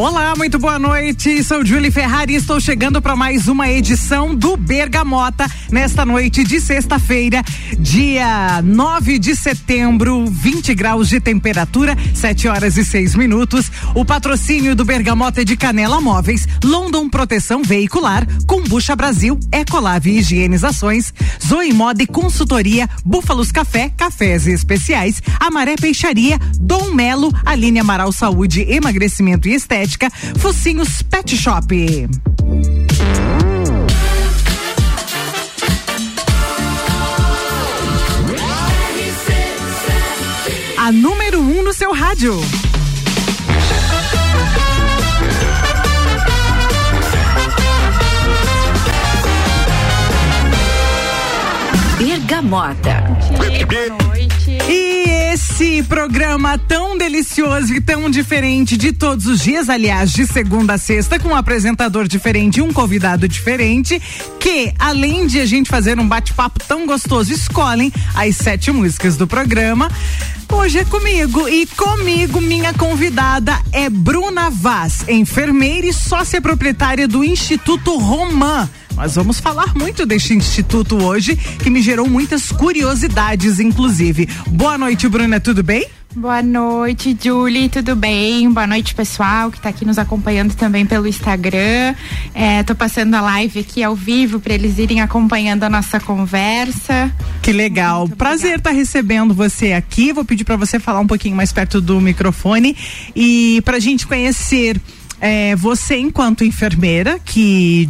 Olá, muito boa noite. Sou Julie Ferrari e estou chegando para mais uma edição do Bergamota nesta noite de sexta-feira, dia 9 de setembro, 20 graus de temperatura, 7 horas e 6 minutos. O patrocínio do Bergamota é de Canela Móveis, London Proteção Veicular, Combucha Brasil, Ecolave Higienizações, Zoe Moda e Consultoria, Búfalos Café, Cafés Especiais, Amaré Peixaria, Dom Melo, Aline Amaral Saúde, Emagrecimento e Estética Estética, Focinhos Pet Shop. A número 1 um no seu rádio. Bergamota. Boa noite. E esse programa tão delicioso e tão diferente de todos os dias, aliás, de segunda a sexta, com um apresentador diferente e um convidado diferente, que além de a gente fazer um bate-papo tão gostoso, escolhem as sete músicas do programa. Hoje é comigo e comigo minha convidada é Bruna Vaz, enfermeira e sócia proprietária do Instituto Romã nós vamos falar muito deste instituto hoje, que me gerou muitas curiosidades, inclusive. Boa noite, Bruna, tudo bem? Boa noite, Julie, tudo bem? Boa noite, pessoal que está aqui nos acompanhando também pelo Instagram. Estou é, passando a live aqui ao vivo para eles irem acompanhando a nossa conversa. Que legal. Muito Prazer estar tá recebendo você aqui. Vou pedir para você falar um pouquinho mais perto do microfone e para a gente conhecer é, você enquanto enfermeira que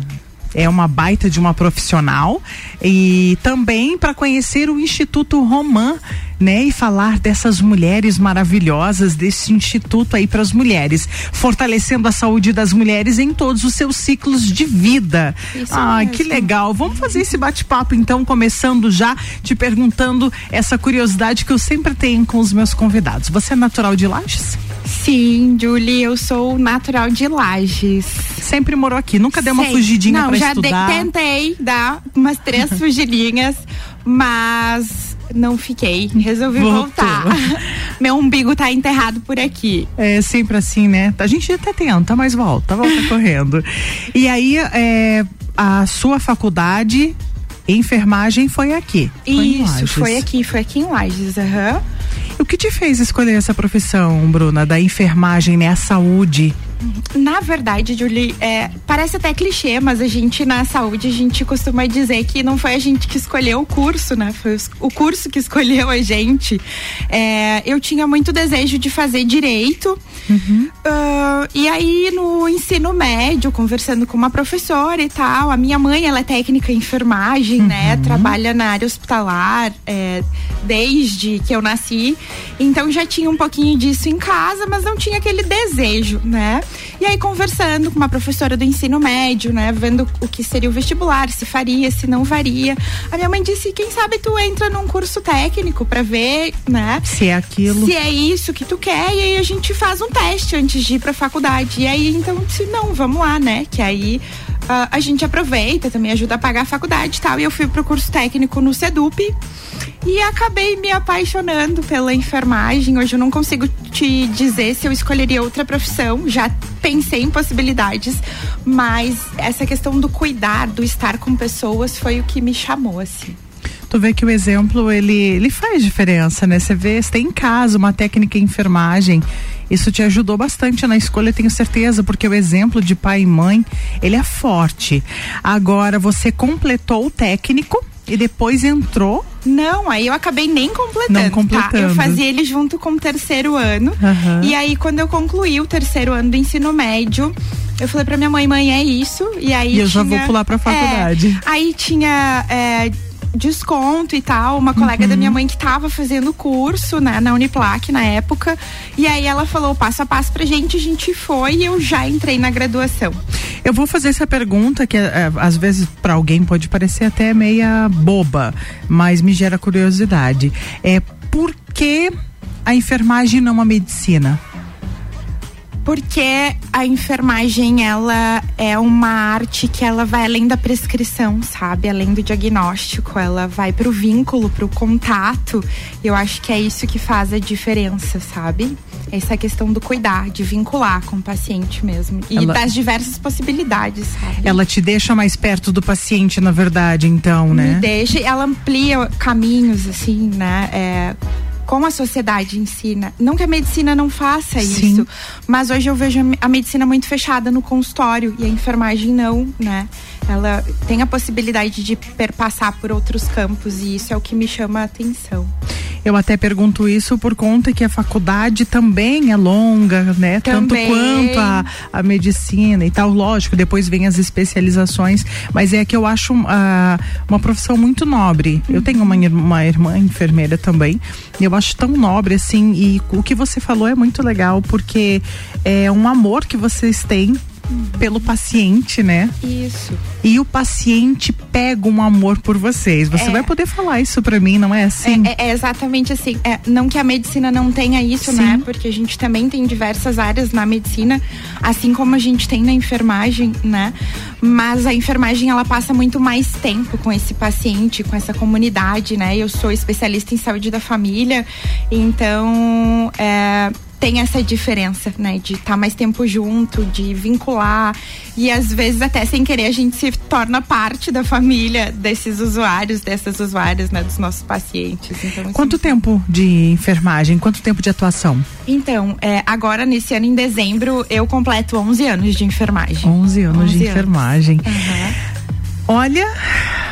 é uma baita de uma profissional e também para conhecer o Instituto Romã, né, e falar dessas mulheres maravilhosas desse instituto aí para as mulheres, fortalecendo a saúde das mulheres em todos os seus ciclos de vida. Isso ah, mesmo. que legal. Vamos fazer esse bate-papo então, começando já te perguntando essa curiosidade que eu sempre tenho com os meus convidados. Você é natural de Lages? Sim, Julie, eu sou natural de Lages. Sempre morou aqui, nunca deu uma fugidinha Não, pra já estudar? De, tentei dar umas três fugidinhas, mas não fiquei. Resolvi Voltou. voltar. Meu umbigo tá enterrado por aqui. É sempre assim, né? A gente até tenta, mas volta, volta correndo. E aí, é, a sua faculdade, enfermagem foi aqui. Foi Isso, foi aqui, foi aqui em Lages, aham. Uhum. O que te fez escolher essa profissão, Bruna, da enfermagem, né? A saúde? Na verdade, Julie, é, parece até clichê, mas a gente na saúde a gente costuma dizer que não foi a gente que escolheu o curso, né? Foi o curso que escolheu a gente. É, eu tinha muito desejo de fazer direito. Uhum. Uh, e aí no ensino médio, conversando com uma professora e tal, a minha mãe ela é técnica em enfermagem, né? uhum. né? Trabalha na área hospitalar é, desde que eu nasci. Então já tinha um pouquinho disso em casa, mas não tinha aquele desejo, né? E aí, conversando com uma professora do ensino médio, né? Vendo o que seria o vestibular, se faria, se não faria. A minha mãe disse: quem sabe tu entra num curso técnico para ver, né? Se é aquilo. Se é isso que tu quer. E aí a gente faz um teste antes de ir pra faculdade. E aí, então, se não, vamos lá, né? Que aí uh, a gente aproveita, também ajuda a pagar a faculdade e tal. E eu fui pro curso técnico no SEDUP e acabei me apaixonando pela enfermagem. Hoje eu não consigo te dizer se eu escolheria outra profissão, já pensei em possibilidades, mas essa questão do cuidar, do estar com pessoas foi o que me chamou assim tu vê que o exemplo ele, ele faz diferença, né? Você vê, você tem em casa uma técnica em enfermagem isso te ajudou bastante na escolha, tenho certeza, porque o exemplo de pai e mãe, ele é forte. Agora, você completou o técnico e depois entrou não, aí eu acabei nem completando, Não completando. Tá? Eu fazia ele junto com o terceiro ano. Uhum. E aí, quando eu concluí o terceiro ano do ensino médio, eu falei pra minha mãe, mãe, é isso. E aí. E eu tinha, já vou pular pra faculdade. É, aí tinha. É, desconto e tal. Uma colega uhum. da minha mãe que estava fazendo curso né, na Uniplac na época. E aí ela falou passo a passo pra gente, a gente foi e eu já entrei na graduação. Eu vou fazer essa pergunta que é, às vezes para alguém pode parecer até meia boba, mas me gera curiosidade. É por que a enfermagem não a medicina? Porque a enfermagem ela é uma arte que ela vai além da prescrição, sabe? Além do diagnóstico, ela vai pro vínculo, pro contato. Eu acho que é isso que faz a diferença, sabe? Essa questão do cuidar, de vincular com o paciente mesmo e ela, das diversas possibilidades, sabe? Ela te deixa mais perto do paciente, na verdade, então, né? Me deixa, ela amplia caminhos assim, né? É, como a sociedade ensina. Não que a medicina não faça Sim. isso, mas hoje eu vejo a medicina muito fechada no consultório e a enfermagem não, né? Ela tem a possibilidade de perpassar por outros campos e isso é o que me chama a atenção. Eu até pergunto isso por conta que a faculdade também é longa, né? Também. Tanto quanto a, a medicina e tal. Lógico, depois vem as especializações, mas é que eu acho uh, uma profissão muito nobre. Uhum. Eu tenho uma, uma irmã enfermeira também. Eu acho tão nobre assim. E o que você falou é muito legal, porque é um amor que vocês têm pelo paciente, né? Isso. E o paciente pega um amor por vocês. Você é. vai poder falar isso para mim, não é assim? É, é, é exatamente assim. É, não que a medicina não tenha isso, né? Sim. né? Porque a gente também tem diversas áreas na medicina, assim como a gente tem na enfermagem, né? Mas a enfermagem ela passa muito mais tempo com esse paciente, com essa comunidade, né? Eu sou especialista em saúde da família, então é, tem essa diferença, né? De estar tá mais tempo junto, de vincular. E às vezes, até sem querer, a gente se torna parte da família desses usuários, dessas usuárias, né? Dos nossos pacientes. Então, Quanto assim, tempo de enfermagem? Quanto tempo de atuação? Então, é, agora, nesse ano, em dezembro, eu completo 11 anos de enfermagem. 11 anos 11 de anos. enfermagem. Uhum. Olha,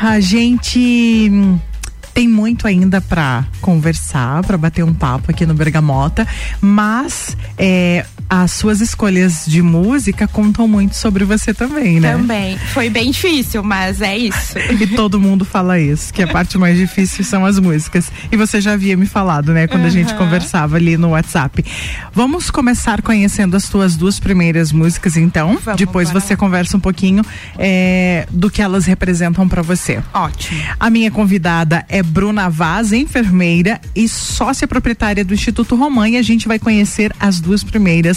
a gente tem muito ainda para conversar, para bater um papo aqui no Bergamota, mas é, as suas escolhas de música contam muito sobre você também, né? Também. Foi bem difícil, mas é isso. e todo mundo fala isso, que a parte mais difícil são as músicas. E você já havia me falado, né, quando uhum. a gente conversava ali no WhatsApp. Vamos começar conhecendo as tuas duas primeiras músicas, então. Vamos, Depois você lá. conversa um pouquinho é, do que elas representam para você. Ótimo. A minha convidada é Bruna Vaz, enfermeira e sócia proprietária do Instituto Romã. E a gente vai conhecer as duas primeiras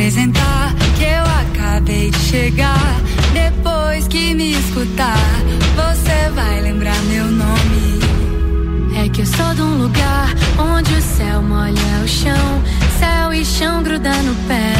Apresentar, que eu acabei de chegar. Depois que me escutar, você vai lembrar meu nome. É que eu sou de um lugar onde o céu molha o chão, céu e chão gruda no pé,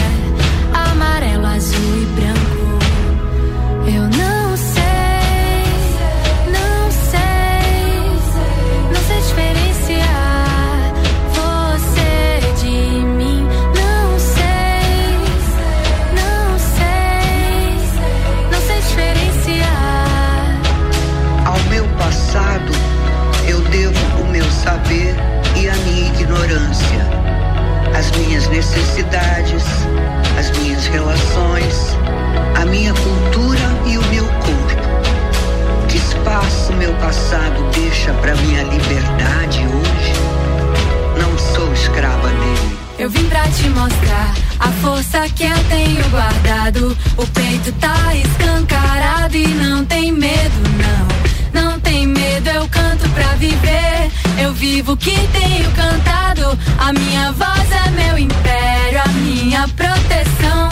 que tenho cantado. A minha voz é meu império, a minha proteção.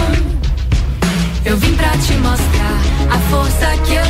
Eu vim pra te mostrar a força que eu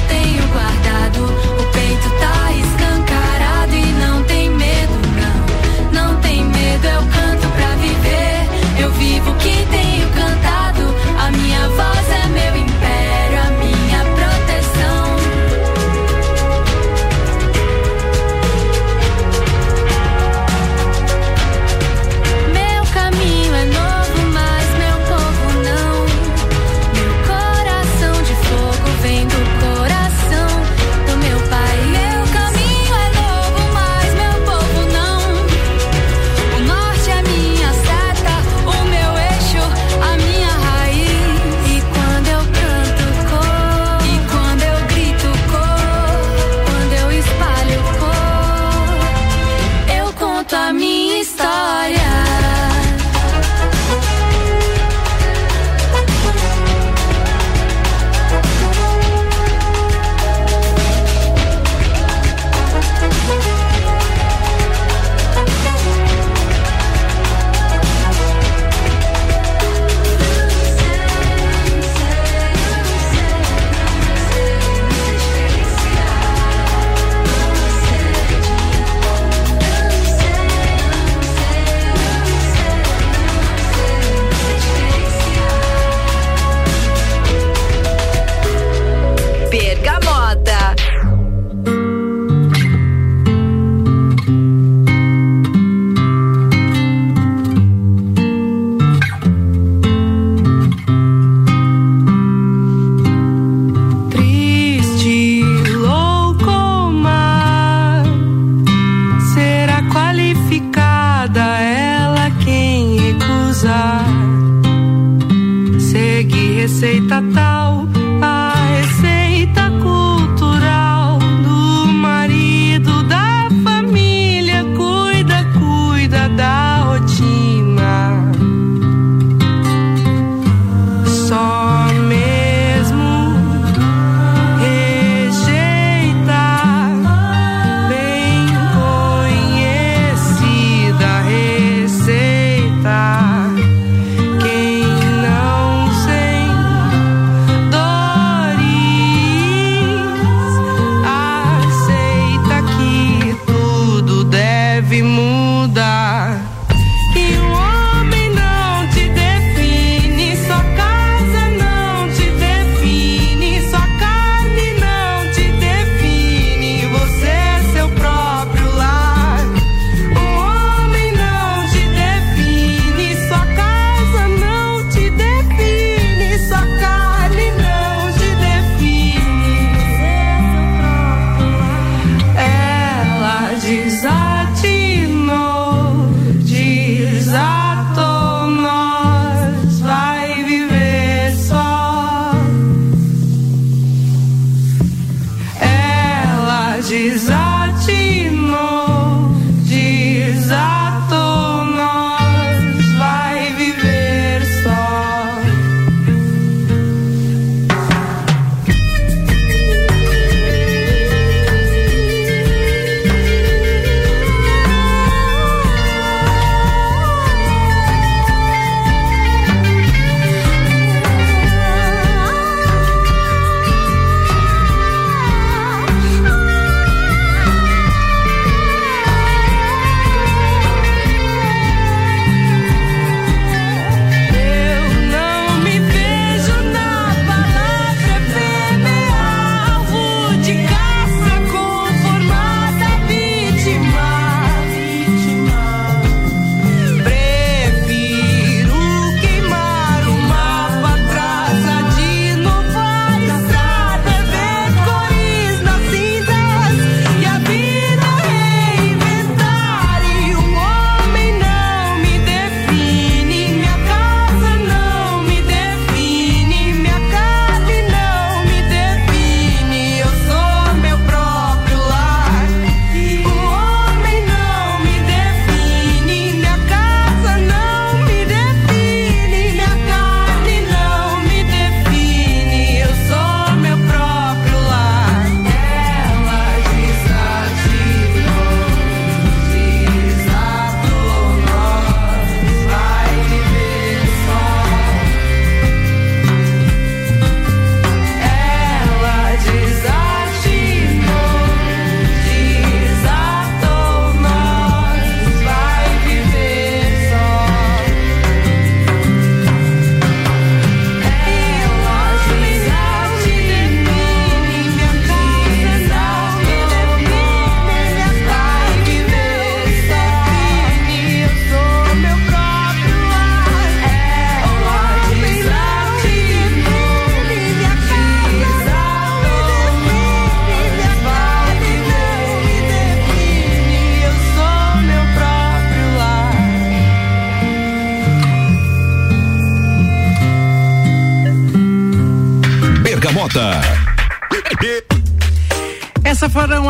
Bergamota.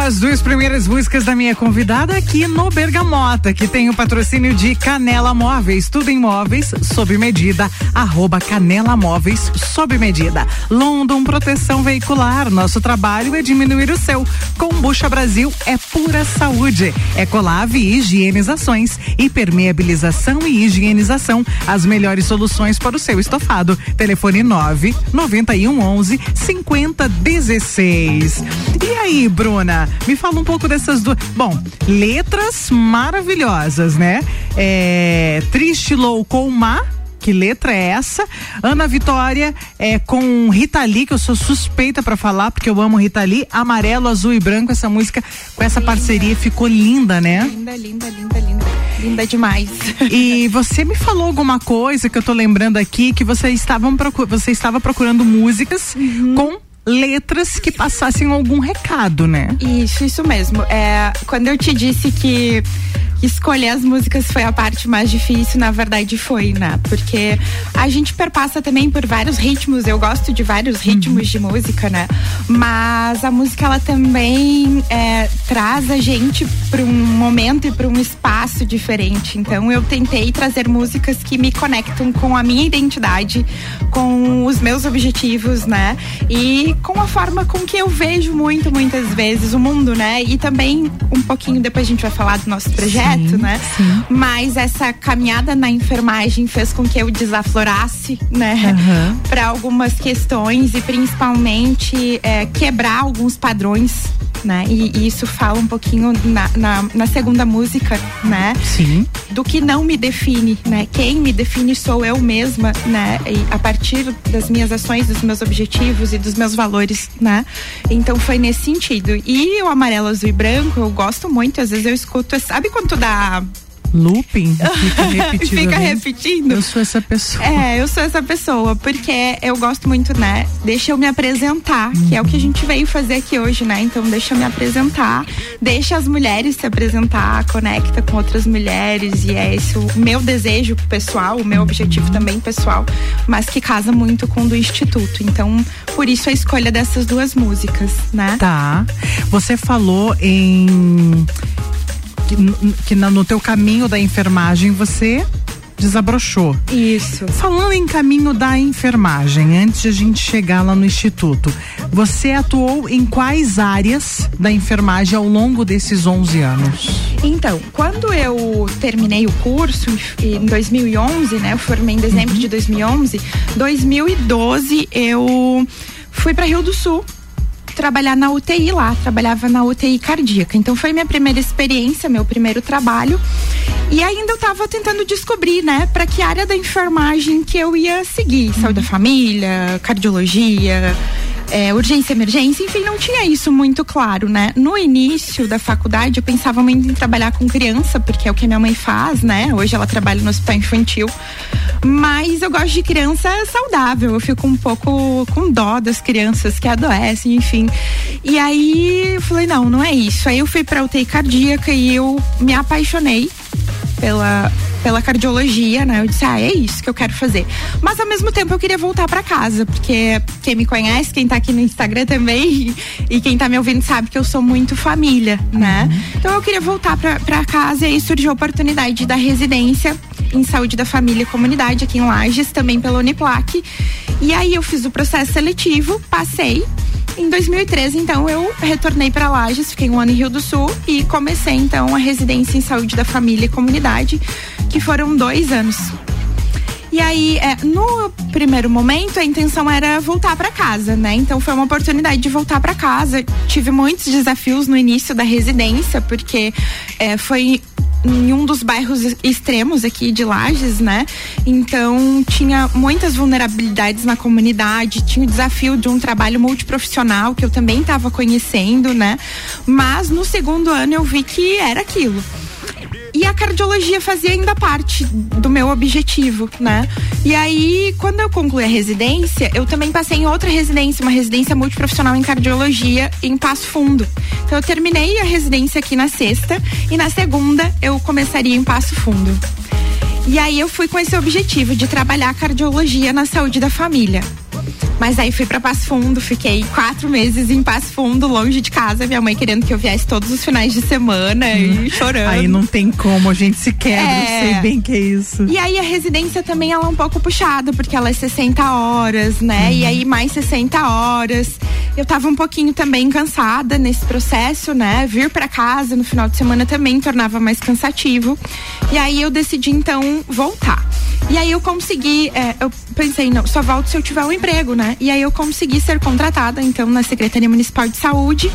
As duas primeiras músicas da minha convidada aqui no Bergamota, que tem o patrocínio de Canela Móveis, tudo em móveis, sob medida, arroba Canela Móveis, sob medida. London Proteção Veicular, nosso trabalho é diminuir o seu. Combucha Brasil é pura saúde. Ecolave Higienizações, hipermeabilização e higienização, as melhores soluções para o seu estofado. Telefone 9 91 11 50 16. E aí, Bruna, me fala um pouco dessas duas. Bom, letras maravilhosas, né? É, Triste Louco Má. Que letra é essa? Ana Vitória é com Rita Lee, que eu sou suspeita pra falar, porque eu amo Rita Lee. Amarelo, azul e branco, essa música com essa parceria ficou linda, né? Linda, linda, linda, linda. Linda demais. E você me falou alguma coisa que eu tô lembrando aqui que você estavam você estava procurando músicas com letras que passassem algum recado, né? Isso, isso mesmo. É, quando eu te disse que escolher as músicas foi a parte mais difícil, na verdade foi, né? Porque a gente perpassa também por vários ritmos, eu gosto de vários ritmos de música, né? Mas a música ela também é, traz a gente para um momento e para um espaço diferente. Então eu tentei trazer músicas que me conectam com a minha identidade, com os meus objetivos, né? E com a forma com que eu vejo muito, muitas vezes o mundo, né? E também um pouquinho depois a gente vai falar do nosso projeto, Sim, né? sim. Mas essa caminhada na enfermagem fez com que eu desaflorasse, né? Aham. Para algumas questões e principalmente é, quebrar alguns padrões, né? E, e isso fala um pouquinho na, na, na segunda música, né? Sim. do que não me define, né? Quem me define sou eu mesma, né? E a partir das minhas ações, dos meus objetivos e dos meus valores, né? Então foi nesse sentido. E o amarelo, azul e branco, eu gosto muito, às vezes eu escuto, sabe quando dá Looping. Fica repetido. fica ali. repetindo? Eu sou essa pessoa. É, eu sou essa pessoa, porque eu gosto muito, né? Deixa eu me apresentar, que é o que a gente veio fazer aqui hoje, né? Então deixa eu me apresentar, deixa as mulheres se apresentar, conecta com outras mulheres e é esse o meu desejo pessoal, o meu objetivo também pessoal, mas que casa muito com o do instituto. Então, por isso a escolha dessas duas músicas, né? Tá. Você falou em que, que no teu caminho da enfermagem você desabrochou. Isso. Falando em caminho da enfermagem, antes de a gente chegar lá no instituto, você atuou em quais áreas da enfermagem ao longo desses 11 anos? Então, quando eu terminei o curso em em 2011, né? Eu formei em dezembro de 2011. 2012 eu fui para Rio do Sul trabalhar na UTI lá, trabalhava na UTI cardíaca. Então foi minha primeira experiência, meu primeiro trabalho. E ainda eu tava tentando descobrir, né, para que área da enfermagem que eu ia seguir, saúde da família, cardiologia, é, urgência, emergência, enfim, não tinha isso muito claro, né? No início da faculdade, eu pensava muito em trabalhar com criança, porque é o que minha mãe faz, né? Hoje ela trabalha no hospital infantil. Mas eu gosto de criança saudável, eu fico um pouco com dó das crianças que adoecem, enfim. E aí eu falei, não, não é isso. Aí eu fui pra UTI cardíaca e eu me apaixonei pela, pela cardiologia, né? Eu disse, ah, é isso que eu quero fazer. Mas ao mesmo tempo eu queria voltar para casa, porque quem me conhece, quem tá aqui no Instagram também, e quem tá me ouvindo sabe que eu sou muito família, né? Então eu queria voltar para casa e aí surgiu a oportunidade da residência em saúde da família e comunidade aqui em Lages, também pela Uniplac. E aí eu fiz o processo seletivo, passei. Em 2013, então, eu retornei para Lages, fiquei um ano em Rio do Sul e comecei então a residência em saúde da família e comunidade, que foram dois anos. E aí, é, no primeiro momento, a intenção era voltar para casa, né? Então foi uma oportunidade de voltar para casa. Tive muitos desafios no início da residência, porque é, foi em um dos bairros extremos aqui de Lages, né? Então tinha muitas vulnerabilidades na comunidade, tinha o desafio de um trabalho multiprofissional que eu também estava conhecendo, né? Mas no segundo ano eu vi que era aquilo. E a cardiologia fazia ainda parte do meu objetivo, né? E aí, quando eu concluí a residência, eu também passei em outra residência, uma residência multiprofissional em cardiologia em Passo Fundo. Então eu terminei a residência aqui na sexta e na segunda eu começaria em Passo Fundo. E aí eu fui com esse objetivo de trabalhar cardiologia na saúde da família. Mas aí fui pra Passo Fundo, fiquei quatro meses em Passo Fundo, longe de casa, minha mãe querendo que eu viesse todos os finais de semana e chorando. Aí não tem como, a gente se quebra, É. eu sei bem que é isso. E aí a residência também ela é um pouco puxada, porque ela é 60 horas, né? E aí mais 60 horas. Eu tava um pouquinho também cansada nesse processo, né? Vir pra casa no final de semana também tornava mais cansativo. E aí eu decidi então voltar. E aí eu consegui, é, eu pensei, não, só volto se eu tiver um emprego, né? E aí eu consegui ser contratada, então, na Secretaria Municipal de Saúde.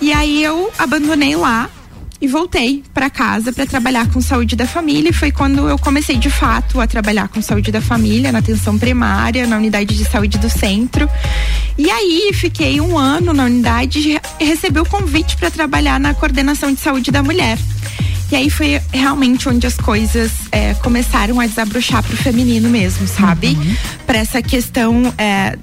E aí eu abandonei lá e voltei para casa para trabalhar com saúde da família. E foi quando eu comecei de fato a trabalhar com saúde da família, na atenção primária, na unidade de saúde do centro. E aí fiquei um ano na unidade e recebi o convite para trabalhar na coordenação de saúde da mulher. E aí foi realmente onde as coisas é, começaram a desabrochar pro feminino mesmo, sabe? Para essa questão é,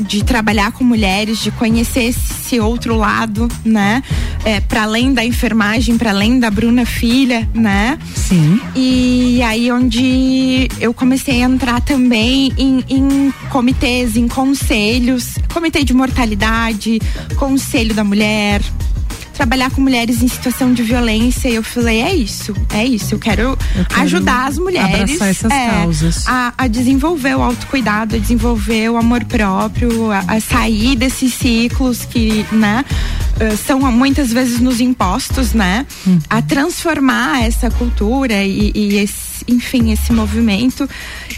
de trabalhar com mulheres, de conhecer esse outro lado, né? é, para além da enfermagem, para além da Bruna filha, né? Sim. E aí onde eu comecei a entrar também em, em comitês, em conselhos, comitê de mortalidade, conselho da mulher, trabalhar com mulheres em situação de violência. E eu falei, é isso, é isso. Eu quero, Eu quero ajudar as mulheres essas é, causas. A, a desenvolver o autocuidado, a desenvolver o amor próprio, a, a sair desses ciclos que, né? eh, São muitas vezes nos impostos, né? Uhum. A transformar essa cultura e, e esse, enfim, esse movimento.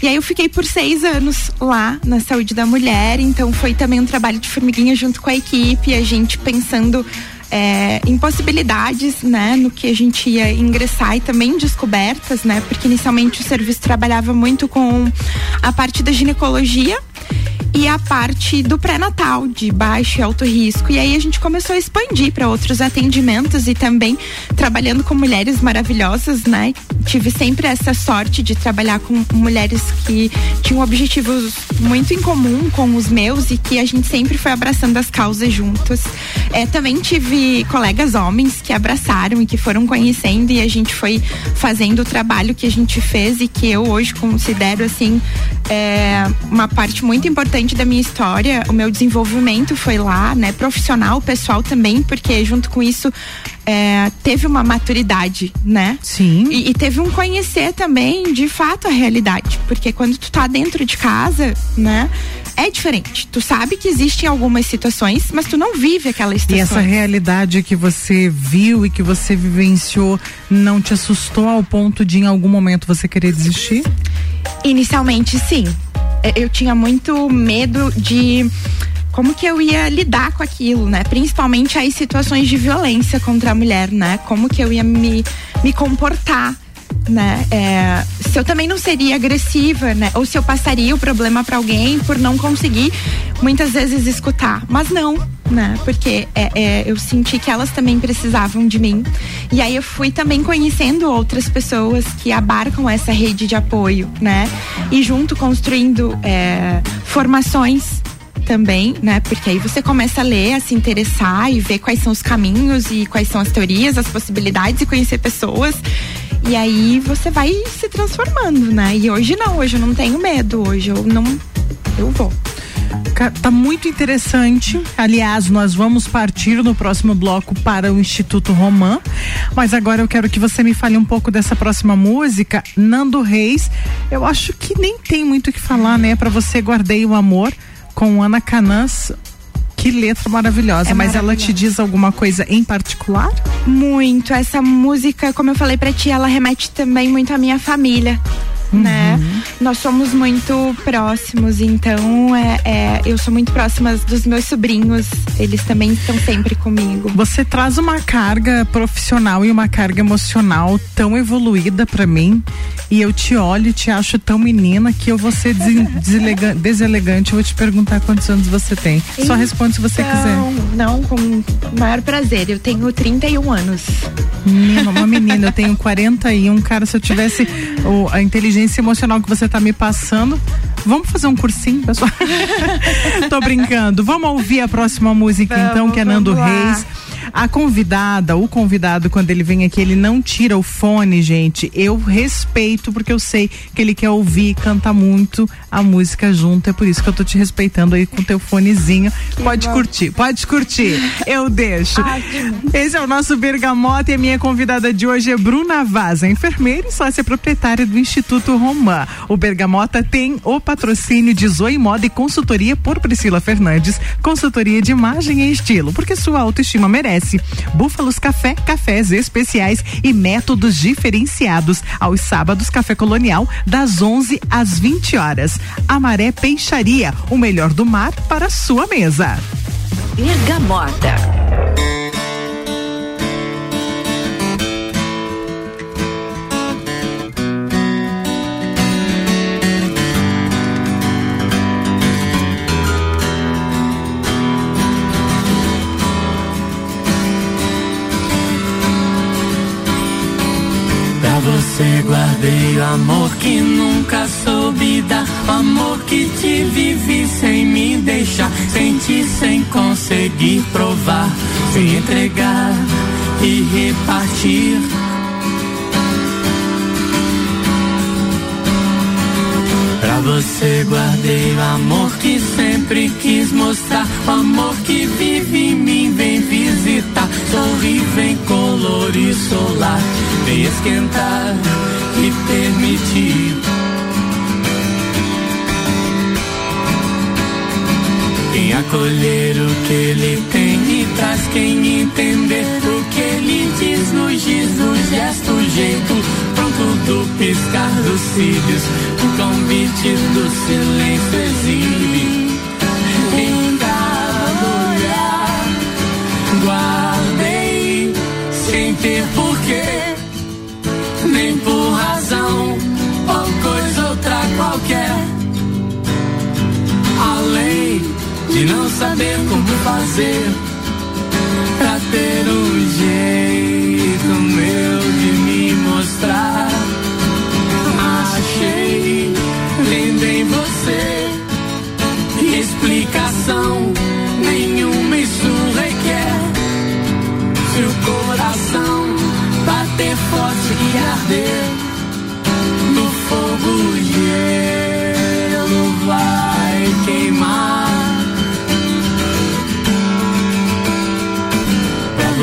E aí eu fiquei por seis anos lá na saúde da mulher, então foi também um trabalho de formiguinha junto com a equipe, a gente pensando é, em possibilidades, né, no que a gente ia ingressar e também descobertas, né, porque inicialmente o serviço trabalhava muito com a parte da ginecologia e a parte do pré-natal de baixo e alto risco. E aí a gente começou a expandir para outros atendimentos e também trabalhando com mulheres maravilhosas, né? Tive sempre essa sorte de trabalhar com mulheres que tinham objetivos muito em comum com os meus e que a gente sempre foi abraçando as causas juntos. É, também tive colegas homens que abraçaram e que foram conhecendo e a gente foi fazendo o trabalho que a gente fez e que eu hoje considero assim é, uma parte muito importante da minha história. O meu desenvolvimento foi lá, né? Profissional, pessoal também, porque junto com isso é, teve uma maturidade, né? Sim. E, e teve um conhecer também, de fato, a realidade. Porque quando tu tá dentro de casa, né? É diferente. Tu sabe que existem algumas situações, mas tu não vive aquela E situação. essa realidade que você viu e que você vivenciou não te assustou ao ponto de em algum momento você querer desistir? Inicialmente, sim. É, Eu tinha muito medo de como que eu ia lidar com aquilo, né? Principalmente as situações de violência contra a mulher, né? Como que eu ia me, me comportar, né? É, se eu também não seria agressiva, né? Ou se eu passaria o problema para alguém por não conseguir muitas vezes escutar. Mas não, né? Porque é, é, eu senti que elas também precisavam de mim. E aí eu fui também conhecendo outras pessoas que abarcam essa rede de apoio, né? E junto construindo é, formações também, né? Porque aí você começa a ler, a se interessar e ver quais são os caminhos e quais são as teorias, as possibilidades e conhecer pessoas. E aí você vai se transformando, né? E hoje não, hoje eu não tenho medo, hoje eu não. Eu vou. Tá muito interessante. Aliás, nós vamos partir no próximo bloco para o Instituto Romã. Mas agora eu quero que você me fale um pouco dessa próxima música, Nando Reis. Eu acho que nem tem muito o que falar, né? Para você guardei o amor com Ana Canãs. Que letra maravilhosa. É mas ela te diz alguma coisa em particular? Muito. Essa música, como eu falei pra ti, ela remete também muito à minha família. Né? Nós somos muito próximos, então é, é, eu sou muito próxima dos meus sobrinhos, eles também estão sempre comigo. Você traz uma carga profissional e uma carga emocional tão evoluída pra mim e eu te olho e te acho tão menina que eu vou ser desen- deselega- deselegante. Eu vou te perguntar quantos anos você tem. Só responde se você quiser. Não, não, com o maior prazer. Eu tenho 31 anos. Menina, uma menina, eu tenho 41. Cara, se eu tivesse a inteligência emocional que você tá me passando, vamos fazer um cursinho, pessoal? Tô brincando. Vamos ouvir a próxima música, Vamos, então, que é Nando lá. Reis. A convidada, o convidado, quando ele vem aqui, ele não tira o fone, gente. Eu respeito, porque eu sei que ele quer ouvir, canta muito a música junto. É por isso que eu tô te respeitando aí com teu fonezinho. pode bom. curtir, pode curtir. Eu deixo. Ah. Esse é o nosso Bergamota e a minha convidada de hoje é Bruna Vaza, enfermeira e sócia proprietária do Instituto Romã. O Bergamota tem o patrocínio de Zoe Moda e consultoria por Priscila Fernandes, consultoria de imagem e estilo, porque sua autoestima merece. Búfalos Café, cafés especiais e métodos diferenciados. Aos sábados, Café Colonial, das 11 às 20 horas. Amaré Peixaria, o melhor do mar para sua mesa. Bergamota. Amor que nunca soube dar. Amor que te vivi sem me deixar. Sentir sem conseguir provar. Sem entregar e repartir. Pra você guardei o amor que sempre quis mostrar. O amor que vive em mim, vem visitar. Sorri, vem colorir solar. Vem esquentar e permitir. Quem acolher o que ele tem e traz quem entender o que ele diz no no gesto, jeito pronto do piscar dos cílios, o convite do silêncio exibe. Saber como fazer pra ter um jeito meu de me mostrar. Achei em você explicação nenhuma isso requer. Se o coração bater forte e arder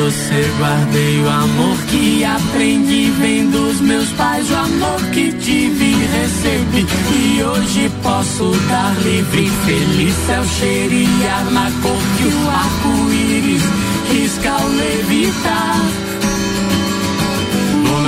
você guardei o amor que aprendi vem dos meus pais, o amor que tive recebi e hoje posso dar livre, feliz céu cheirar na cor que o arco-íris risca ao levitar.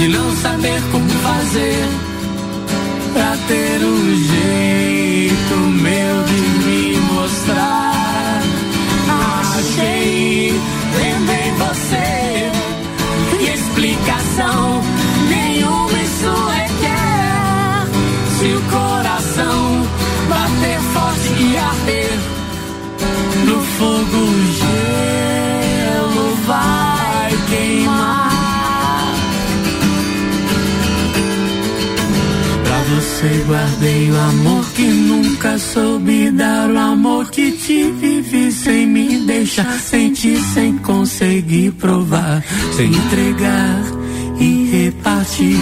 de não saber como fazer pra ter um jeito Você guardei o amor que nunca soube dar, o amor que tive vi sem me deixar sentir, sem conseguir provar, sem entregar e repartir.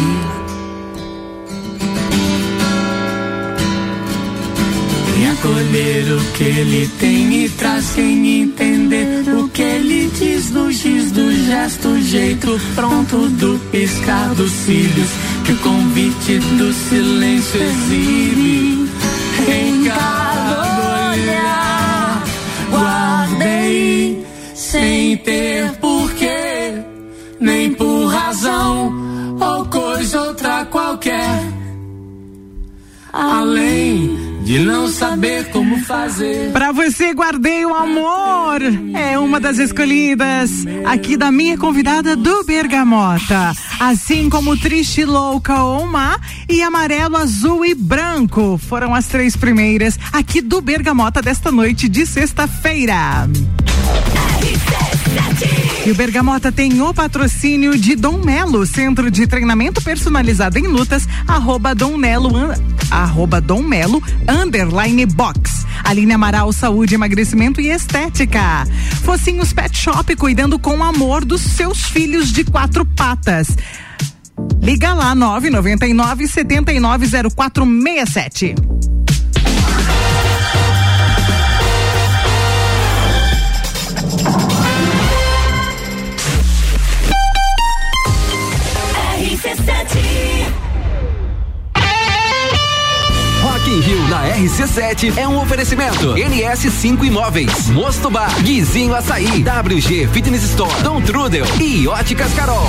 E acolher o que ele tem e traz quem entender o que ele diz no giz do gesto, jeito pronto do piscar dos cílios, que o convite do silêncio exibe. Em cada olhar, guardei sem ter porquê, nem por razão ou coisa outra qualquer. Além de não saber como fazer. Pra você, guardei o amor. É uma das escolhidas aqui da minha convidada do Bergamota. Assim como Triste Louca ou Má e Amarelo, Azul e Branco. Foram as três primeiras aqui do Bergamota desta noite de sexta-feira. E o Bergamota tem o patrocínio de Dom Melo, centro de treinamento personalizado em lutas, arroba Dom Melo, an- arroba Dom Melo, underline box. Aline Amaral, saúde, emagrecimento e estética. Focinhos Pet Shop, cuidando com amor dos seus filhos de quatro patas. Liga lá, 999 790467. Rock RC7 é um oferecimento. NS5 Imóveis, Mosto Bar, Guizinho Açaí, WG Fitness Store, Dom Trudel e Óticas Carol.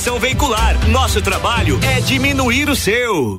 Veicular. Nosso trabalho é diminuir o seu.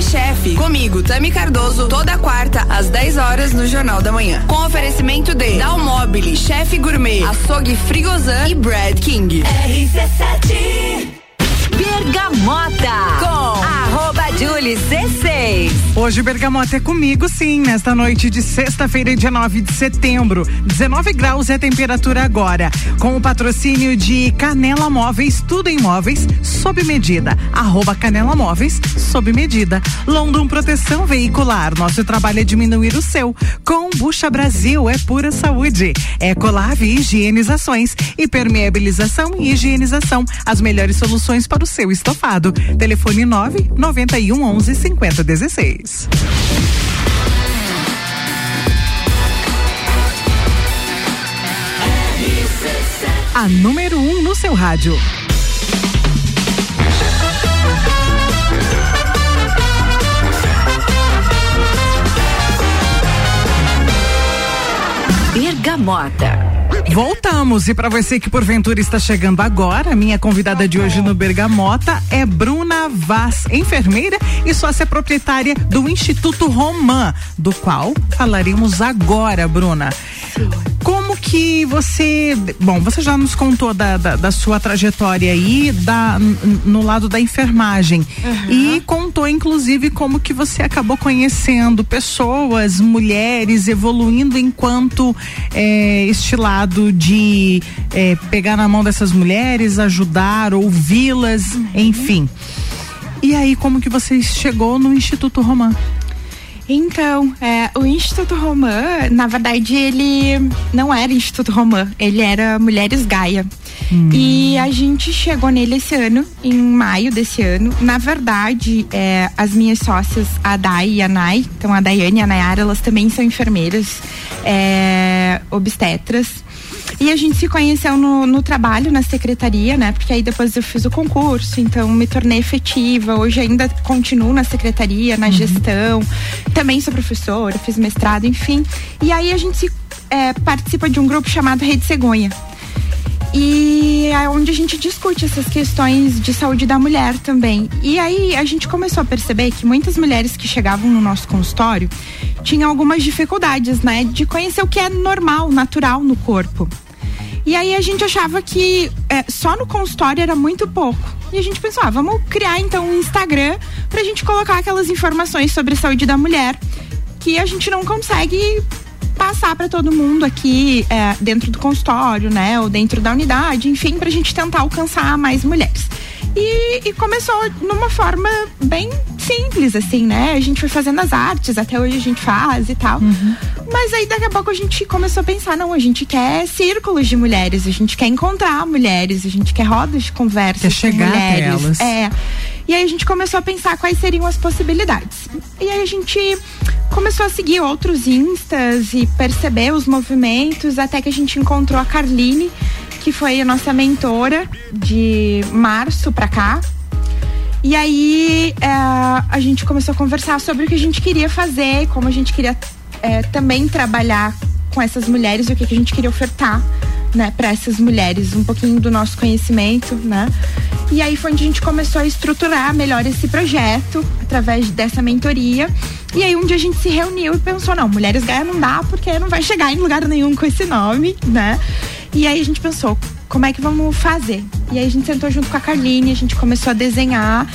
RC Chef, comigo, Tami Cardoso, toda quarta, às 10 horas, no Jornal da Manhã. Com oferecimento de Dalmobile, Chef Gourmet, Açougue Frigozan e Brad King. RC7 Bergamota com Julie C6. Hoje o Bergamota é comigo, sim, nesta noite de sexta-feira, dia 9 de setembro. 19 graus é a temperatura agora. Com o patrocínio de Canela Móveis, tudo em móveis, sob medida. Arroba Canela Móveis, sob medida. London Proteção Veicular. Nosso trabalho é diminuir o seu. Com Bucha Brasil é pura saúde. Ecolave Higienizações e permeabilização e higienização. As melhores soluções para o seu estofado. Telefone 9 91 11 50 16. A número 1 um no seu rádio. Bergamota. Voltamos e para você que porventura está chegando agora, minha convidada de hoje no Bergamota é Bruna Vaz, enfermeira e sócia proprietária do Instituto Romã, do qual falaremos agora, Bruna. Como que você, bom, você já nos contou da, da, da sua trajetória aí da, no lado da enfermagem e contou inclusive como que você acabou conhecendo pessoas, mulheres evoluindo enquanto é, este lado de é, pegar na mão dessas mulheres, ajudar, ouvi-las, enfim. E aí como que você chegou no Instituto Romã? Então, é, o Instituto Romã, na verdade, ele não era Instituto Romã, ele era Mulheres Gaia. E a gente chegou nele esse ano, em maio desse ano. Na verdade, é, as minhas sócias, a Dai e a Nai, então a Daiane e a Nayara, elas também são enfermeiras, é, obstetras. E a gente se conheceu no, no trabalho, na secretaria, né? Porque aí depois eu fiz o concurso, então me tornei efetiva. Hoje ainda continuo na secretaria, na gestão. Também sou professora, fiz mestrado, enfim. E aí a gente se, é, participa de um grupo chamado Rede Cegonha. E é onde a gente discute essas questões de saúde da mulher também. E aí a gente começou a perceber que muitas mulheres que chegavam no nosso consultório tinham algumas dificuldades, né? De conhecer o que é normal, natural no corpo. E aí a gente achava que é, só no consultório era muito pouco. E a gente pensou, ah, vamos criar então um Instagram pra gente colocar aquelas informações sobre a saúde da mulher que a gente não consegue passar para todo mundo aqui é, dentro do consultório, né? Ou dentro da unidade, enfim, pra gente tentar alcançar mais mulheres. E, e começou numa forma bem simples, assim, né? A gente foi fazendo as artes, até hoje a gente faz e tal. Mas aí daqui a pouco a gente começou a pensar, não, a gente quer círculos de mulheres, a gente quer encontrar mulheres, a gente quer rodas de conversa Quer chegar até mulheres. elas. É. E aí a gente começou a pensar quais seriam as possibilidades. E aí a gente começou a seguir outros instas e perceber os movimentos, até que a gente encontrou a Carline, que foi a nossa mentora de março pra cá. E aí é, a gente começou a conversar sobre o que a gente queria fazer, como a gente queria é, também trabalhar com essas mulheres e o que, que a gente queria ofertar, né, para essas mulheres, um pouquinho do nosso conhecimento, né? E aí foi onde a gente começou a estruturar melhor esse projeto através dessa mentoria. E aí um dia a gente se reuniu e pensou, não, Mulheres Gaia não dá porque não vai chegar em lugar nenhum com esse nome, né? E aí a gente pensou, como é que vamos fazer? E aí a gente sentou junto com a Carline, a gente começou a desenhar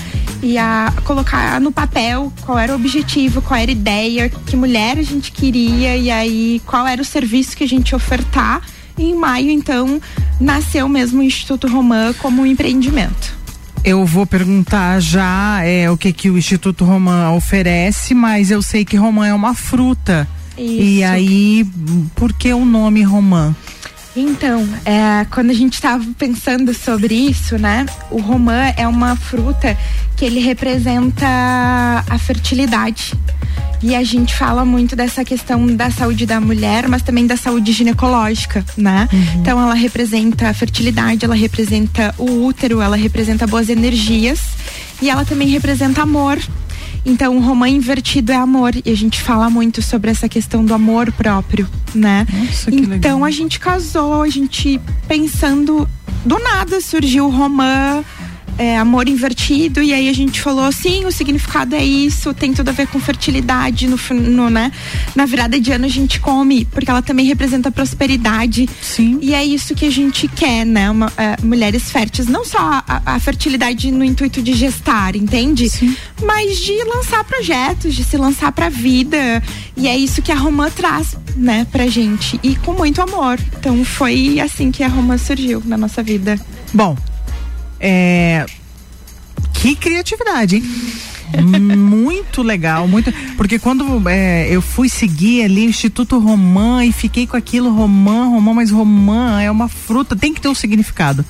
e a colocar no papel qual era o objetivo, qual era a ideia, que mulher a gente queria e aí qual era o serviço que a gente ia ofertar. E em maio, então, nasceu mesmo o Instituto Romã como um empreendimento. Eu vou perguntar já é, o que que o Instituto Romã oferece, mas eu sei que romã é uma fruta. E Isso. aí, por que o nome romã? Então, é, quando a gente estava pensando sobre isso, né? O romã é uma fruta que ele representa a fertilidade. E a gente fala muito dessa questão da saúde da mulher, mas também da saúde ginecológica, né? Então ela representa a fertilidade, ela representa o útero, ela representa boas energias e ela também representa amor. Então, o romã invertido é amor. E a gente fala muito sobre essa questão do amor próprio, né? então, a gente casou, a gente pensando. Do nada surgiu o romã. É, amor invertido e aí a gente falou sim o significado é isso tem tudo a ver com fertilidade no, no né? Na virada de ano a gente come porque ela também representa prosperidade. Sim. E é isso que a gente quer né? Uma- é, mulheres férteis. Não só a, a fertilidade no intuito de gestar entende? Mas de lançar projetos de se lançar pra vida. E é isso que a Romã traz né pra gente. E com muito amor. Então foi assim que a Romã surgiu na nossa vida. Bom, é. Que criatividade, hein? muito legal, muito. Porque quando é, eu fui seguir ali o Instituto Romã e fiquei com aquilo romã, romã, mas romã é uma fruta, tem que ter um significado.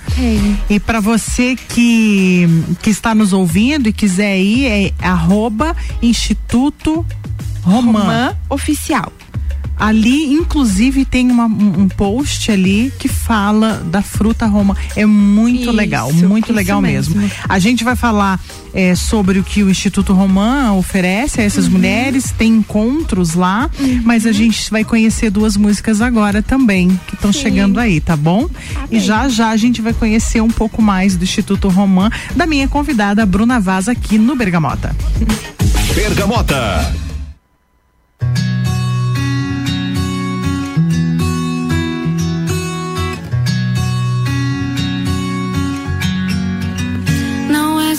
E para você que, que está nos ouvindo e quiser ir, é arroba Instituto Romã. Romã Oficial. Ali, inclusive, tem uma- um post ali que fala da fruta Roma. É muito Isso, legal, muito legal mesmo. mesmo. A gente vai falar é, sobre o que o Instituto Romã oferece a Uhum. essas mulheres, tem encontros lá, mas a gente vai conhecer duas músicas agora também, que estão chegando aí, tá bom? e já já a gente vai conhecer um pouco mais do Instituto Romã, da minha convidada Bruna Vaz aqui no Bergamota. Bergamota.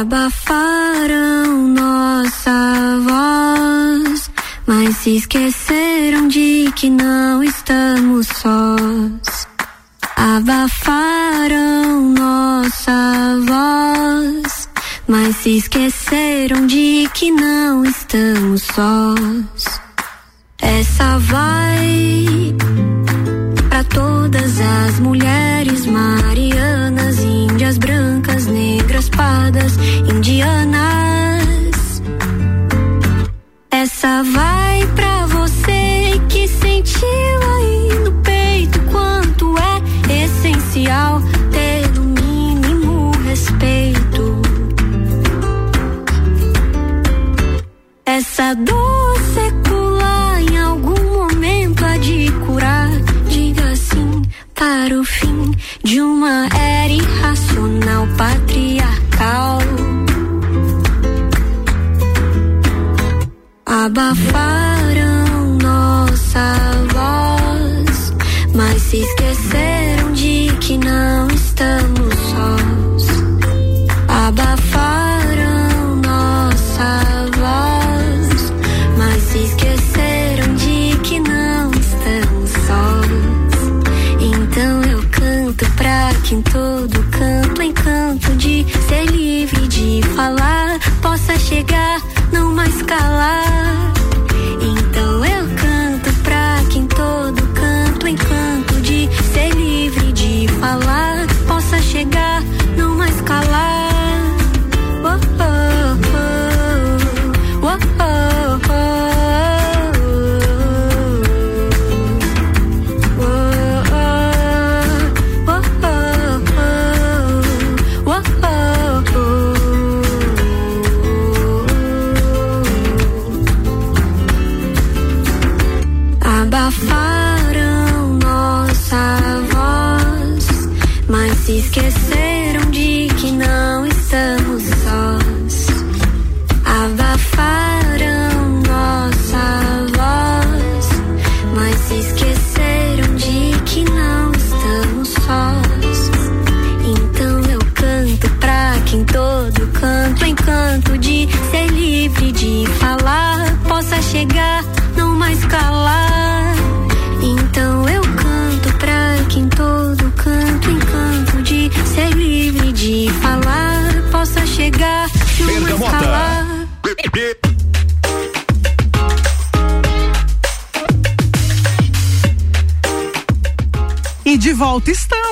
Abafaram nossa voz, mas se esqueceram de que não estamos sós. Abafaram nossa voz, mas se esqueceram de que não estamos sós. Essa vai para todas as mulheres chegar,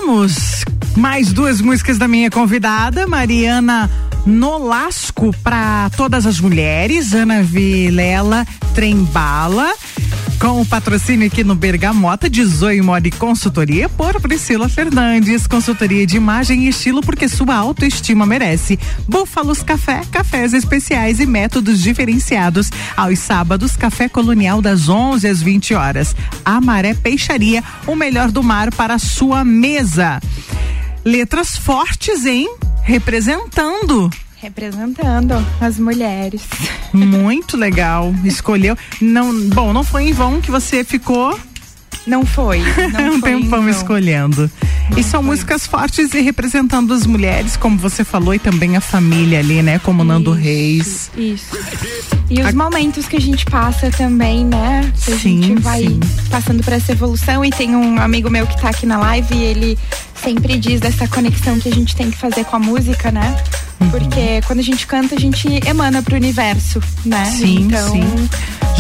estamos. Mais duas músicas da minha convidada, Mariana Nolasco, para todas as mulheres, Ana Vilela Trembala. Com o patrocínio aqui no Bergamota de Zoe Mode Consultoria por Priscila Fernandes. Consultoria de imagem e estilo porque sua autoestima merece. Búfalos Café, cafés especiais e métodos diferenciados. Aos sábados, café colonial das 11 às 20 horas. Amaré Peixaria, o melhor do mar para sua mesa. Letras fortes, hein? Representando Representando as mulheres. Muito legal. Escolheu. Não, bom, não foi em vão que você ficou. Não foi. Não um foi em tempão vão. escolhendo. e são músicas fortes e representando as mulheres, como você falou, e também a família ali, né? Como Nando Reis. Isso. E os momentos que a gente passa também, né? Que a Sim, gente vai sim. passando por essa evolução. E tem um amigo meu que tá aqui na live e ele sempre diz dessa conexão que a gente tem que fazer com a música, né? Uhum. Porque quando a gente canta, a gente emana pro universo, né? Sim, então, sim.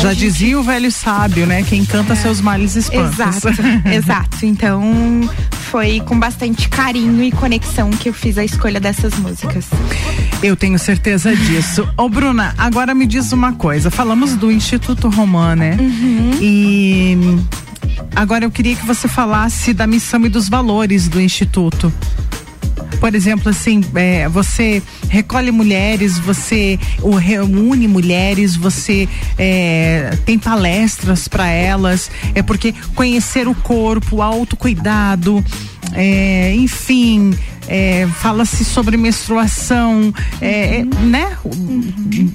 Já dizia o velho sábio, né? Quem canta seus males espanta. Exato, exato. Então foi com bastante carinho e conexão que eu fiz a escolha dessas músicas. Eu tenho certeza disso. Ô, Bruna, agora me diz uma coisa. Falamos do Instituto Romã, né? E agora eu queria que você falasse da missão e dos valores do Instituto. Por exemplo, assim, é, você recolhe mulheres, você reúne mulheres, você é, tem palestras para elas, é porque conhecer o corpo, o autocuidado, é, enfim, é, fala-se sobre menstruação, é, né?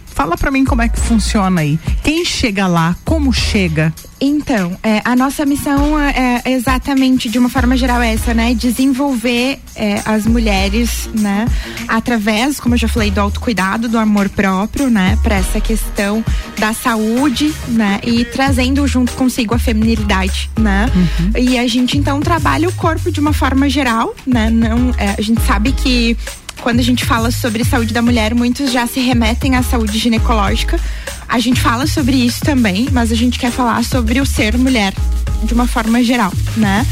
Fala para mim como é que funciona aí. Quem chega lá, como chega? Então, é, a nossa missão é, é exatamente, de uma forma geral, essa, né? Desenvolver é, as mulheres, né? Através, como eu já falei, do autocuidado, do amor próprio, né? Para essa questão da saúde, né? E trazendo junto consigo a feminilidade, né? E a gente, então, trabalha o corpo de uma forma geral, né? Não, é, a gente sabe que quando a gente fala sobre saúde da mulher, muitos já se remetem à saúde ginecológica. A gente fala sobre isso também, mas a gente quer falar sobre o ser mulher de uma forma geral, né?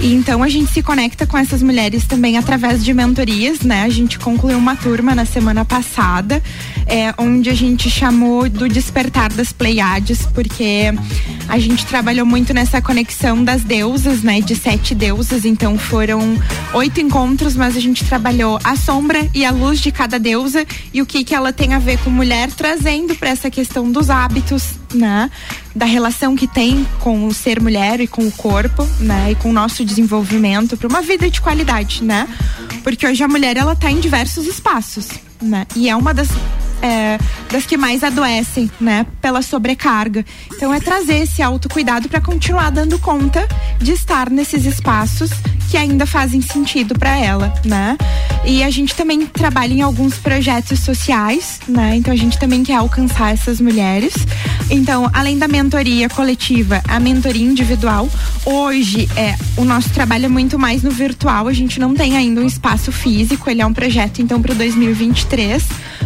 E então a gente se conecta com essas mulheres também através de mentorias, né? A gente concluiu uma turma na semana passada, é, onde a gente chamou do despertar das Pleiades, porque a gente trabalhou muito nessa conexão das deusas, né? De sete deusas, então foram oito encontros, mas a gente trabalhou a sombra e a luz de cada deusa e o que que ela tem a ver com mulher, trazendo para essa questão dos hábitos, né? Da relação que tem com o ser mulher e com o corpo, né? E com o nosso desenvolvimento para uma vida de qualidade, né? Porque hoje a mulher ela tá em diversos espaços, né? E é uma das é, das que mais adoecem, né, pela sobrecarga. Então é trazer esse autocuidado para continuar dando conta de estar nesses espaços que ainda fazem sentido para ela, né? E a gente também trabalha em alguns projetos sociais, né? Então a gente também quer alcançar essas mulheres. Então, além da mentoria coletiva, a mentoria individual, hoje é o nosso trabalho é muito mais no virtual. A gente não tem ainda um espaço físico. Ele é um projeto então para 2023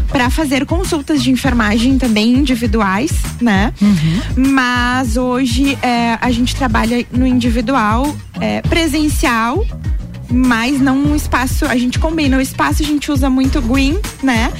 para fazer consultas de enfermagem também individuais, né? Mas hoje é, a gente trabalha no individual, é, presencial, mas não um espaço. A gente combina o espaço, a gente usa muito green, né?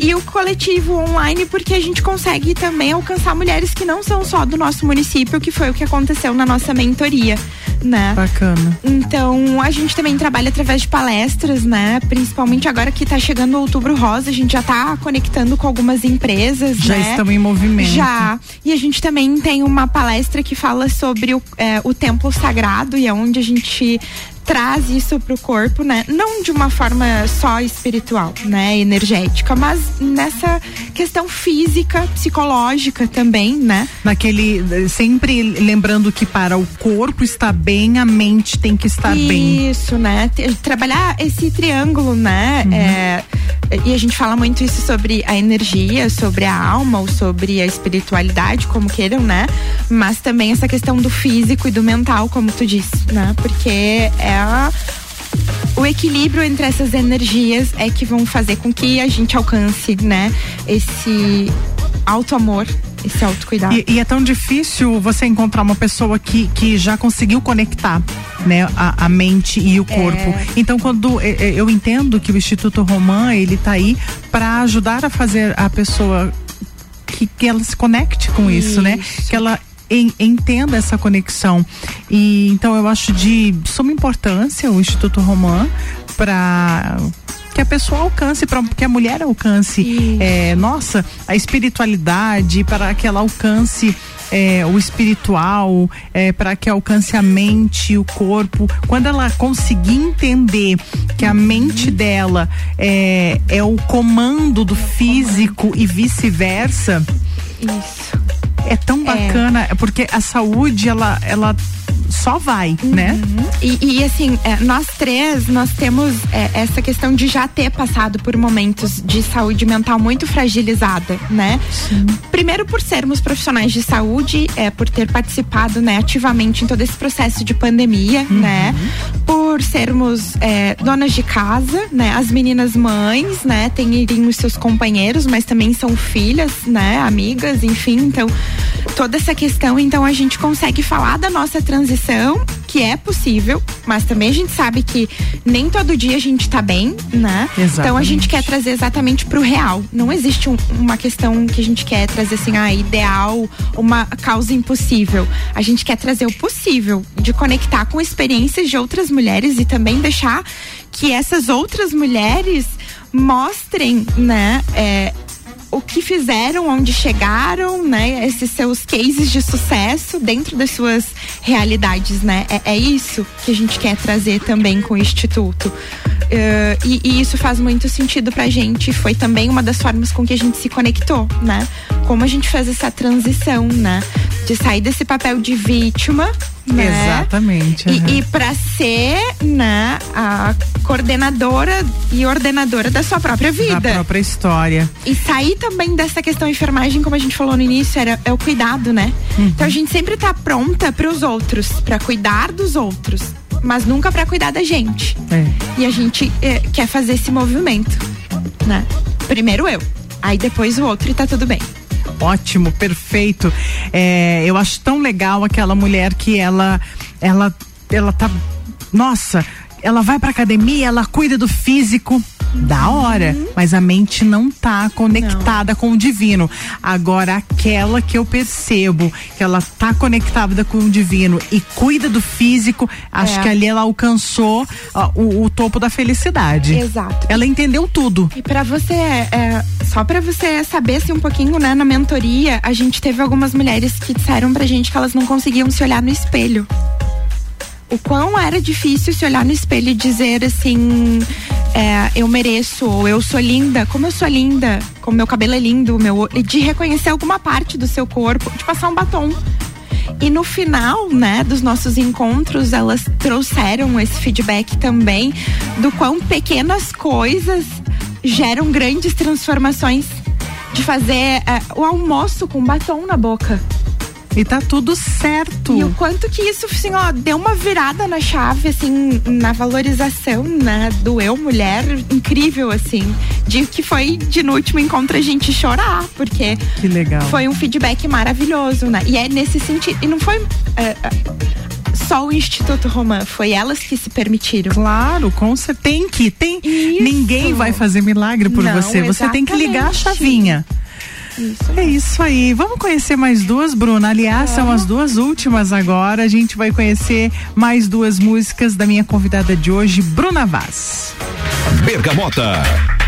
E o coletivo online, porque a gente consegue também alcançar mulheres que não são só do nosso município, que foi o que aconteceu na nossa mentoria. Né? Bacana. Então, a gente também trabalha através de palestras, né? Principalmente agora que tá chegando o outubro rosa, a gente já tá conectando com algumas empresas, Já né? estão em movimento. Já. E a gente também tem uma palestra que fala sobre o, é, o templo sagrado e é onde a gente traz isso pro corpo, né? Não de uma forma só espiritual, né? Energética, mas nessa questão física, psicológica também, né? Naquele. Sempre lembrando que para o corpo estar bem, a mente tem que estar bem. Isso, né? Trabalhar esse triângulo, né? Uhum. É, e a gente fala muito isso sobre a energia, sobre a alma ou sobre a espiritualidade, como queiram, né? Mas também essa questão do físico e do mental, como tu disse, né? Porque é a- o equilíbrio entre essas energias é que vão fazer com que a gente alcance, né? Esse auto amor, esse autocuidado. E, e é tão difícil você encontrar uma pessoa que, que já conseguiu conectar né, a, a mente e o corpo. É. Então, quando eu entendo que o Instituto Romã ele tá aí para ajudar a fazer a pessoa que, que ela se conecte com isso, né? Que ela en- entenda essa conexão. E então eu acho de suma importância o Instituto Romã para que a pessoa alcance, para que a mulher alcance, é, nossa, a espiritualidade, para que ela alcance é, o espiritual, é, para que alcance a mente, o corpo. Quando ela conseguir entender que a mente dela é, é o comando do físico e vice-versa, Isso. É tão bacana, porque a saúde, ela, ela só vai, né? E, e, assim, é, nós três, nós temos é, essa questão de já ter passado por momentos de saúde mental muito fragilizada, né? Primeiro por sermos profissionais de saúde, é, por ter participado né, ativamente em todo esse processo de pandemia, né? Por sermos é, donas de casa, né? As meninas mães, né? Terem os seus companheiros, mas também são filhas, né? Amigas, enfim, então toda essa questão, então a gente consegue falar da nossa transição, que é possível, mas também a gente sabe que nem todo dia a gente tá bem, né? Então a Exatamente. gente quer trazer exatamente pro real. Não existe um- uma questão que a gente quer trazer assim, ah, ideal, uma causa impossível. A gente quer trazer o possível, de conectar com experiências de outras mulheres e também deixar que essas outras mulheres mostrem, né? é, o que fizeram, onde chegaram, né? Esses seus cases de sucesso dentro das suas realidades, né? É, é isso que a gente quer trazer também com o Instituto. Eh, e, e isso faz muito sentido pra gente. Foi também uma das formas com que a gente se conectou, né? Como a gente fez essa transição, né? De sair desse papel de vítima, né? Exatamente. aham. E, e para ser, né, a coordenadora e ordenadora da sua própria vida. Da própria história. E sair também dessa questão enfermagem, como a gente falou no início, era, é o cuidado, né? Então a gente sempre tá pronta para os outros, para cuidar dos outros, mas nunca para cuidar da gente. É. E a gente eh, quer fazer esse movimento, né? Primeiro eu, aí depois o outro e tá tudo bem. Ótimo, perfeito. É, eu acho tão legal aquela mulher que ela, ela, ela tá, nossa, ela vai pra academia, ela cuida do físico. Da hora, mas a mente não tá conectada com o divino. Agora, aquela que eu percebo que ela tá conectada com o divino e cuida do físico, acho É. que ali ela alcançou ó, o, o topo da felicidade. Exato. Ela entendeu tudo. E para você, é, só para você saber assim, um pouquinho, né, na mentoria, a gente teve algumas mulheres que disseram pra gente que elas não conseguiam se olhar no espelho. O quão era difícil se olhar no espelho e dizer assim, é, eu mereço, ou eu sou linda, como eu sou linda, como meu cabelo é lindo, meu, de reconhecer alguma parte do seu corpo, de passar um batom. E no final, né, dos nossos encontros, elas trouxeram esse feedback também do quão pequenas coisas geram grandes transformações. De fazer eh, o almoço com batom na boca. E tá tudo certo. E o quanto que isso, assim, ó, deu uma virada na chave, assim, na valorização, né, do eu, mulher, incrível, assim. De que foi, de no último encontro, a gente chorar, porque Que legal. foi um feedback maravilhoso, né? E é nesse sentido. E não foi é, é, só o Instituto Romã, foi elas que se permitiram. Claro, com certeza. Tem que, tem. Ninguém vai fazer milagre por Não, você. Você tem que ligar a exatamente. Chavinha. É isso aí. Vamos conhecer mais duas, Bruna. Aliás, são as duas últimas agora. A gente vai conhecer mais duas músicas da minha convidada de hoje, Bruna Vaz. Bergamota.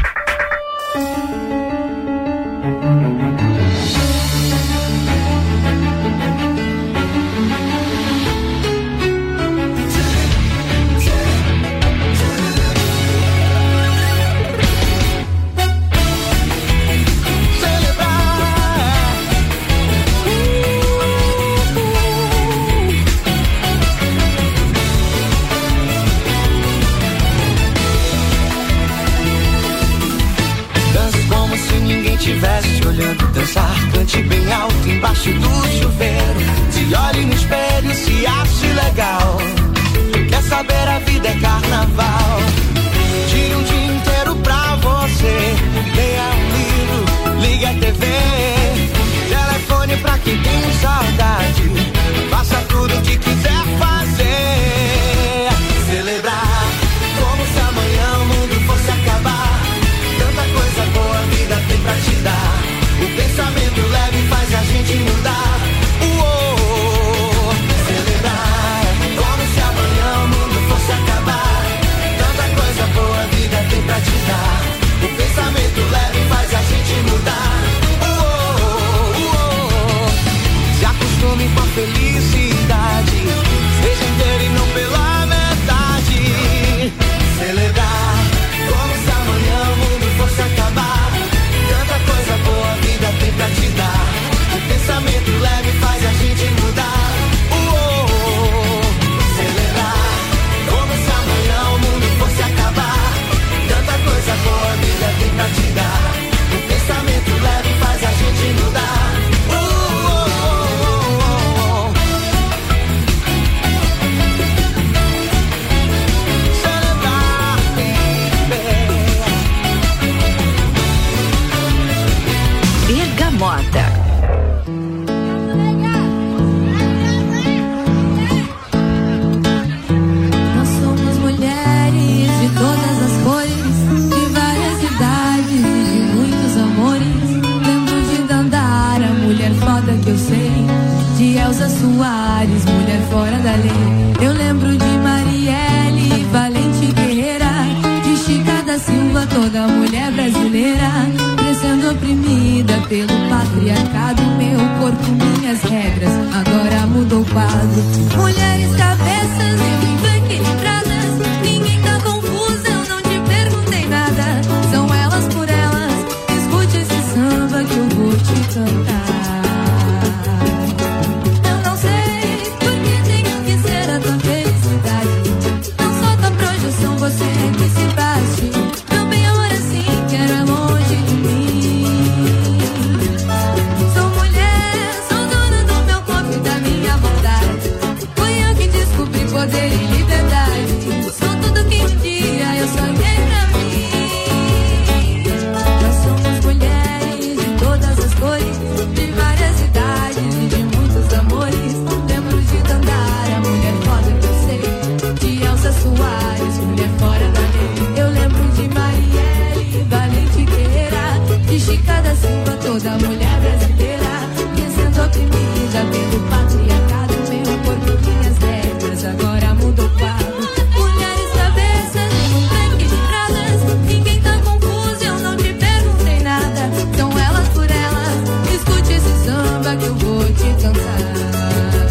不见长大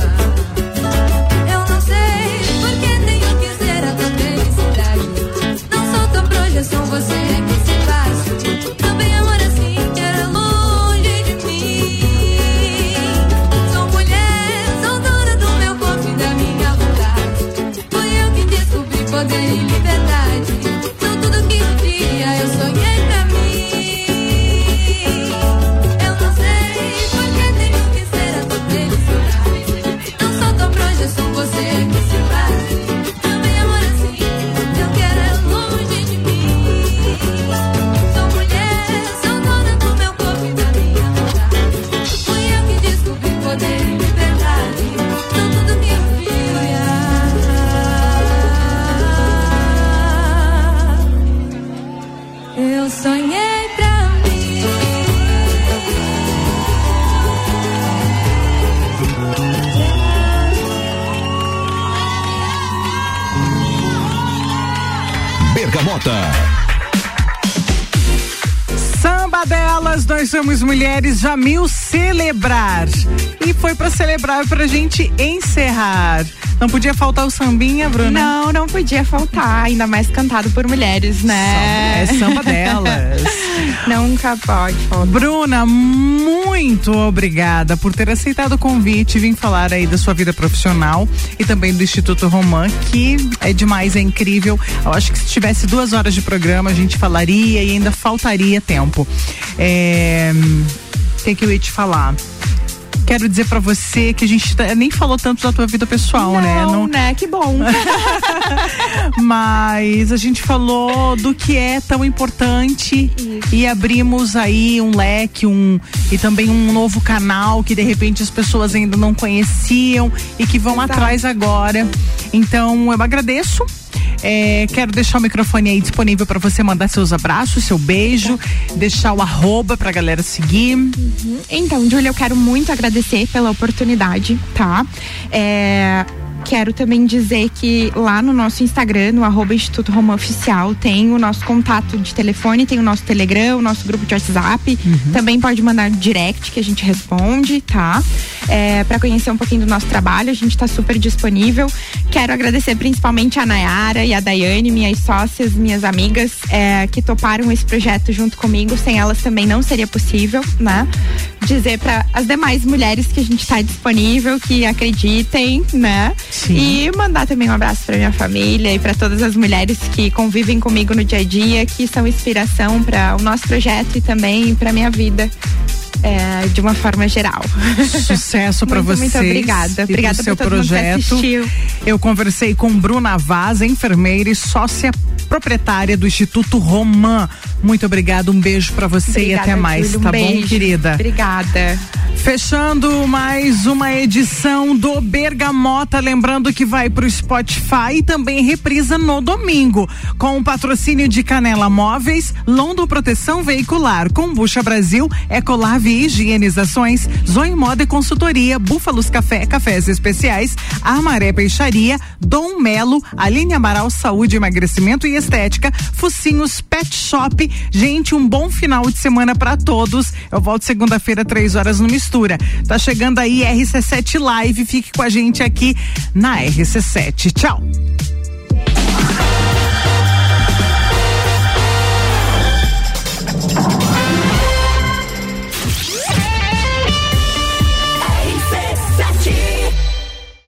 somos mulheres Jamil celebrar. E foi pra celebrar pra gente encerrar. Não podia faltar o sambinha, Bruna? Não, não podia faltar, ainda mais cantado por mulheres, né? É samba delas. Nunca pode. Bruna, muito obrigada por ter aceitado o convite e vir falar aí da sua vida profissional e também do Instituto Romã, que é demais, é incrível. Eu acho que se tivesse duas horas de programa, a gente falaria e ainda faltaria tempo. É, O que, que eu ia te falar? Quero dizer pra você que a gente tá- nem falou tanto da tua vida pessoal, né? Não, né? Que bom. Mas a gente falou do que é tão importante e abrimos aí um leque, um e também um novo canal que de repente as pessoas ainda não conheciam e que vão atrás agora. Então eu agradeço. É, quero deixar o microfone aí disponível para você mandar seus abraços, seu beijo, deixar o arroba pra galera seguir. Então, Júlia, eu quero muito agradecer pela oportunidade, tá? É, Quero também dizer que lá no nosso Instagram, no arroba Instituto Roma Oficial, tem o nosso contato de telefone, tem o nosso Telegram, o nosso grupo de WhatsApp. Também pode mandar direct que a gente responde, tá? É, para conhecer um pouquinho do nosso trabalho, a gente está super disponível. Quero agradecer principalmente a Nayara e a Daiane, minhas sócias, minhas amigas, é, que toparam esse projeto junto comigo. Sem elas também não seria possível, né? Dizer para as demais mulheres que a gente está disponível, que acreditem, né? E mandar também um abraço para minha família e para todas as mulheres que convivem comigo no dia a dia, que são inspiração para o nosso projeto e também para minha vida. É, de uma forma geral. Sucesso para vocês. muito obrigada. e Obrigada pro seu projeto. Eu conversei com Bruna Vaz, enfermeira e sócia proprietária do Instituto Romã. Muito obrigada, um beijo para você e Obrigada, até mais, Júlia, um tá bom, beijo. querida? Obrigada. Fechando mais uma edição do Bergamota, lembrando que vai pro Spotify e também reprisa no domingo, com o patrocínio de Canela Móveis, Londo Proteção Veicular, Combucha Brasil, Higienizações, Zoe Moda e Consultoria, Búfalos Café, Cafés Especiais, Armaré Peixaria, Dom Melo, Aline Amaral Saúde, Emagrecimento e Estética, Focinhos Pet Shop. Gente, um bom final de semana para todos. Eu volto segunda-feira, três horas no Mistura. Tá chegando aí RC7 Live. Fique com a gente aqui na RC7. Tchau.